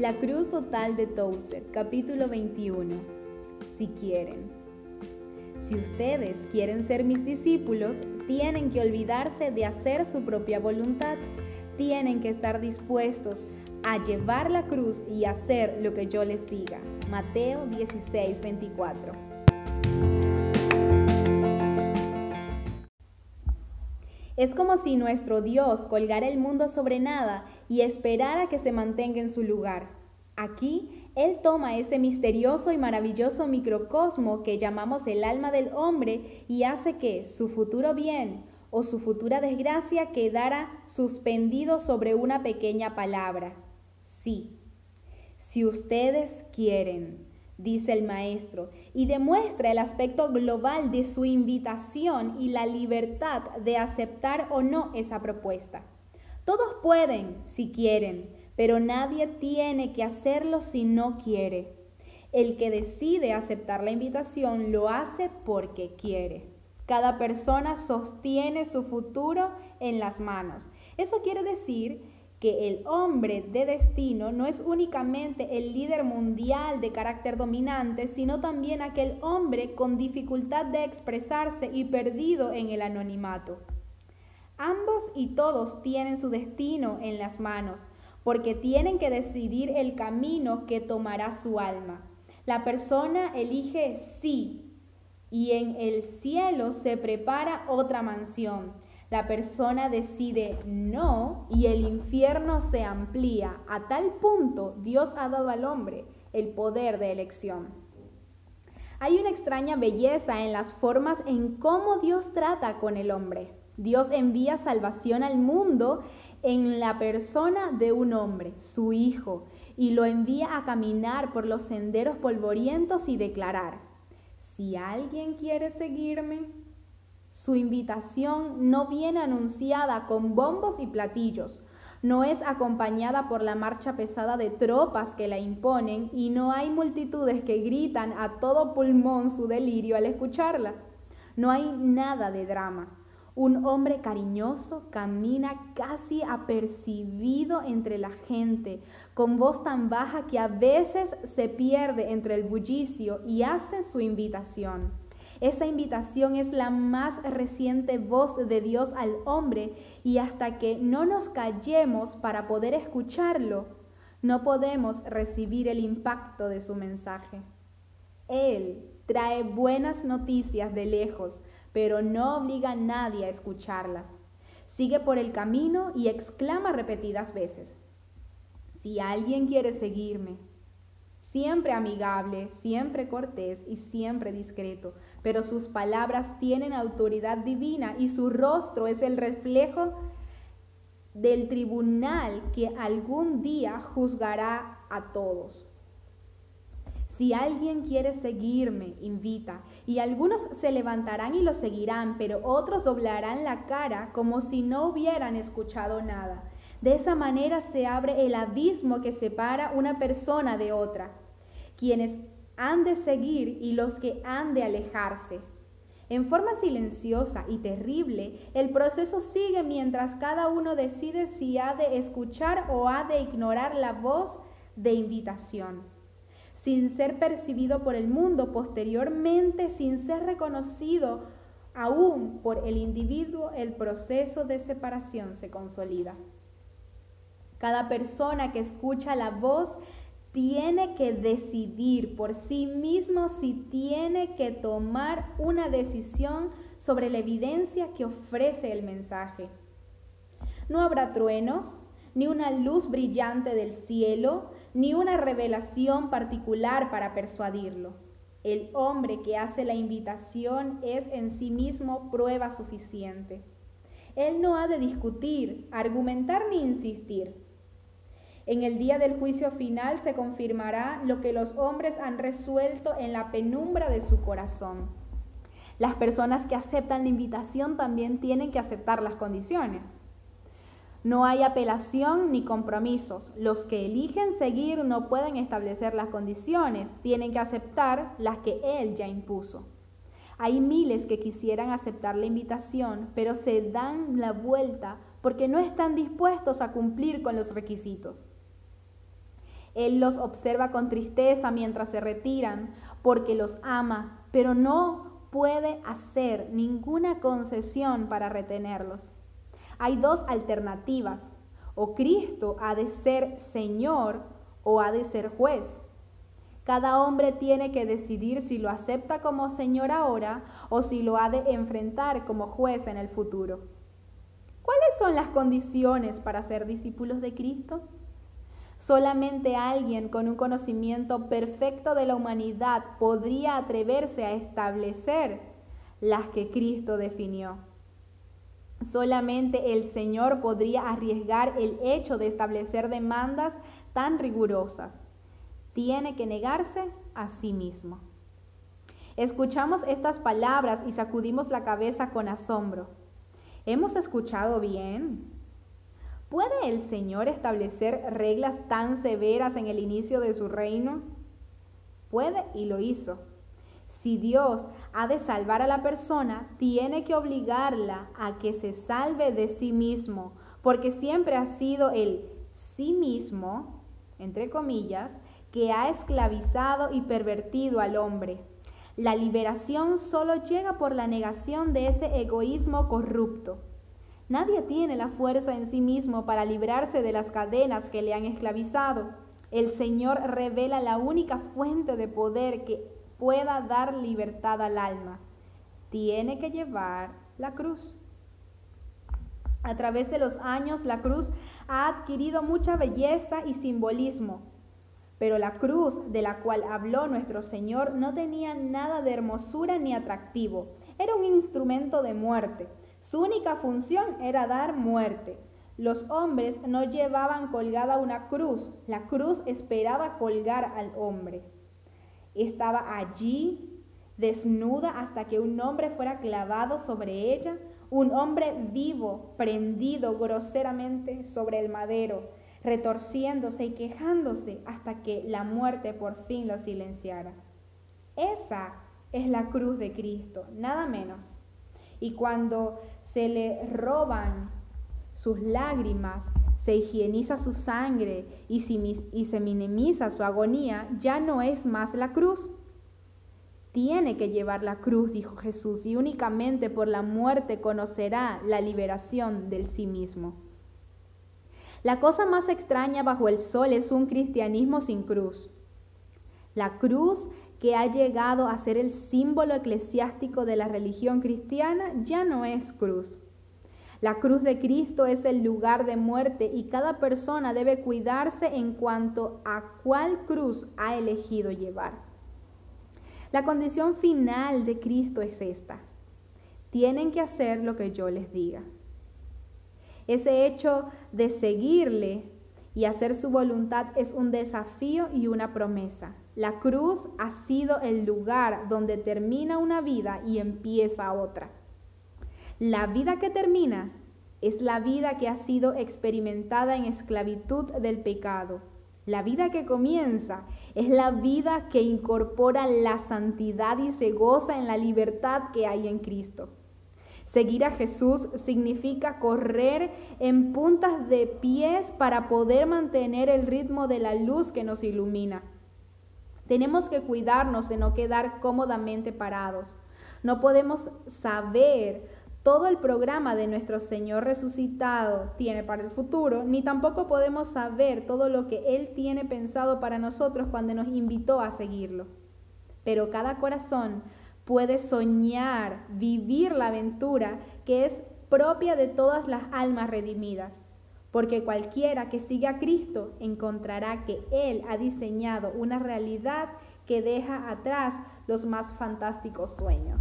La cruz total de Tozer, capítulo 21. Si quieren. Si ustedes quieren ser mis discípulos, tienen que olvidarse de hacer su propia voluntad. Tienen que estar dispuestos a llevar la cruz y hacer lo que yo les diga. Mateo 16, 24. Es como si nuestro Dios colgara el mundo sobre nada y esperara que se mantenga en su lugar. Aquí, Él toma ese misterioso y maravilloso microcosmo que llamamos el alma del hombre y hace que su futuro bien o su futura desgracia quedara suspendido sobre una pequeña palabra. Sí, si ustedes quieren, dice el maestro, y demuestra el aspecto global de su invitación y la libertad de aceptar o no esa propuesta. Todos pueden, si quieren, pero nadie tiene que hacerlo si no quiere. El que decide aceptar la invitación lo hace porque quiere. Cada persona sostiene su futuro en las manos. Eso quiere decir que el hombre de destino no es únicamente el líder mundial de carácter dominante, sino también aquel hombre con dificultad de expresarse y perdido en el anonimato. Ambos y todos tienen su destino en las manos, porque tienen que decidir el camino que tomará su alma. La persona elige sí y en el cielo se prepara otra mansión la persona decide no y el infierno se amplía. A tal punto Dios ha dado al hombre el poder de elección. Hay una extraña belleza en las formas en cómo Dios trata con el hombre. Dios envía salvación al mundo en la persona de un hombre, su hijo, y lo envía a caminar por los senderos polvorientos y declarar, si alguien quiere seguirme, su invitación no viene anunciada con bombos y platillos, no es acompañada por la marcha pesada de tropas que la imponen y no hay multitudes que gritan a todo pulmón su delirio al escucharla. No hay nada de drama. Un hombre cariñoso camina casi apercibido entre la gente, con voz tan baja que a veces se pierde entre el bullicio y hace su invitación. Esa invitación es la más reciente voz de Dios al hombre y hasta que no nos callemos para poder escucharlo, no podemos recibir el impacto de su mensaje. Él trae buenas noticias de lejos, pero no obliga a nadie a escucharlas. Sigue por el camino y exclama repetidas veces, si alguien quiere seguirme, siempre amigable, siempre cortés y siempre discreto, pero sus palabras tienen autoridad divina y su rostro es el reflejo del tribunal que algún día juzgará a todos. Si alguien quiere seguirme, invita, y algunos se levantarán y lo seguirán, pero otros doblarán la cara como si no hubieran escuchado nada. De esa manera se abre el abismo que separa una persona de otra. Quienes han de seguir y los que han de alejarse. En forma silenciosa y terrible, el proceso sigue mientras cada uno decide si ha de escuchar o ha de ignorar la voz de invitación, sin ser percibido por el mundo, posteriormente sin ser reconocido aún por el individuo, el proceso de separación se consolida. Cada persona que escucha la voz tiene que decidir por sí mismo si tiene que tomar una decisión sobre la evidencia que ofrece el mensaje. No habrá truenos, ni una luz brillante del cielo, ni una revelación particular para persuadirlo. El hombre que hace la invitación es en sí mismo prueba suficiente. Él no ha de discutir, argumentar ni insistir. En el día del juicio final se confirmará lo que los hombres han resuelto en la penumbra de su corazón. Las personas que aceptan la invitación también tienen que aceptar las condiciones. No hay apelación ni compromisos. Los que eligen seguir no pueden establecer las condiciones, tienen que aceptar las que Él ya impuso. Hay miles que quisieran aceptar la invitación, pero se dan la vuelta porque no están dispuestos a cumplir con los requisitos. Él los observa con tristeza mientras se retiran, porque los ama, pero no puede hacer ninguna concesión para retenerlos. Hay dos alternativas. O Cristo ha de ser Señor o ha de ser juez. Cada hombre tiene que decidir si lo acepta como Señor ahora o si lo ha de enfrentar como juez en el futuro. ¿Cuáles son las condiciones para ser discípulos de Cristo? Solamente alguien con un conocimiento perfecto de la humanidad podría atreverse a establecer las que Cristo definió. Solamente el Señor podría arriesgar el hecho de establecer demandas tan rigurosas. Tiene que negarse a sí mismo. Escuchamos estas palabras y sacudimos la cabeza con asombro. ¿Hemos escuchado bien? ¿Puede el Señor establecer reglas tan severas en el inicio de su reino? Puede y lo hizo. Si Dios ha de salvar a la persona, tiene que obligarla a que se salve de sí mismo, porque siempre ha sido el sí mismo, entre comillas, que ha esclavizado y pervertido al hombre. La liberación solo llega por la negación de ese egoísmo corrupto. Nadie tiene la fuerza en sí mismo para librarse de las cadenas que le han esclavizado. El Señor revela la única fuente de poder que pueda dar libertad al alma. Tiene que llevar la cruz. A través de los años, la cruz ha adquirido mucha belleza y simbolismo, pero la cruz de la cual habló nuestro Señor no tenía nada de hermosura ni atractivo. Era un instrumento de muerte. Su única función era dar muerte. Los hombres no llevaban colgada una cruz, la cruz esperaba colgar al hombre. Estaba allí, desnuda, hasta que un hombre fuera clavado sobre ella, un hombre vivo, prendido groseramente sobre el madero, retorciéndose y quejándose hasta que la muerte por fin lo silenciara. Esa es la cruz de Cristo, nada menos. Y cuando se le roban sus lágrimas, se higieniza su sangre y, se minimiza su agonía, ya no es más la cruz. Tiene que llevar la cruz, dijo Jesús, y únicamente por la muerte conocerá la liberación del sí mismo. La cosa más extraña bajo el sol es un cristianismo sin cruz. La cruz que ha llegado a ser el símbolo eclesiástico de la religión cristiana, ya no es cruz. La cruz de Cristo es el lugar de muerte y cada persona debe cuidarse en cuanto a cuál cruz ha elegido llevar. La condición final de Cristo es esta. Tienen que hacer lo que yo les diga. Ese hecho de seguirle y hacer su voluntad es un desafío y una promesa. La cruz ha sido el lugar donde termina una vida y empieza otra. La vida que termina es la vida que ha sido experimentada en esclavitud del pecado. La vida que comienza es la vida que incorpora la santidad y se goza en la libertad que hay en Cristo. Seguir a Jesús significa correr en puntas de pies para poder mantener el ritmo de la luz que nos ilumina. Tenemos que cuidarnos de no quedar cómodamente parados. No podemos saber todo el programa de nuestro Señor resucitado tiene para el futuro, ni tampoco podemos saber todo lo que Él tiene pensado para nosotros cuando nos invitó a seguirlo. Pero cada corazón puede soñar, vivir la aventura que es propia de todas las almas redimidas porque cualquiera que siga a Cristo encontrará que Él ha diseñado una realidad que deja atrás los más fantásticos sueños.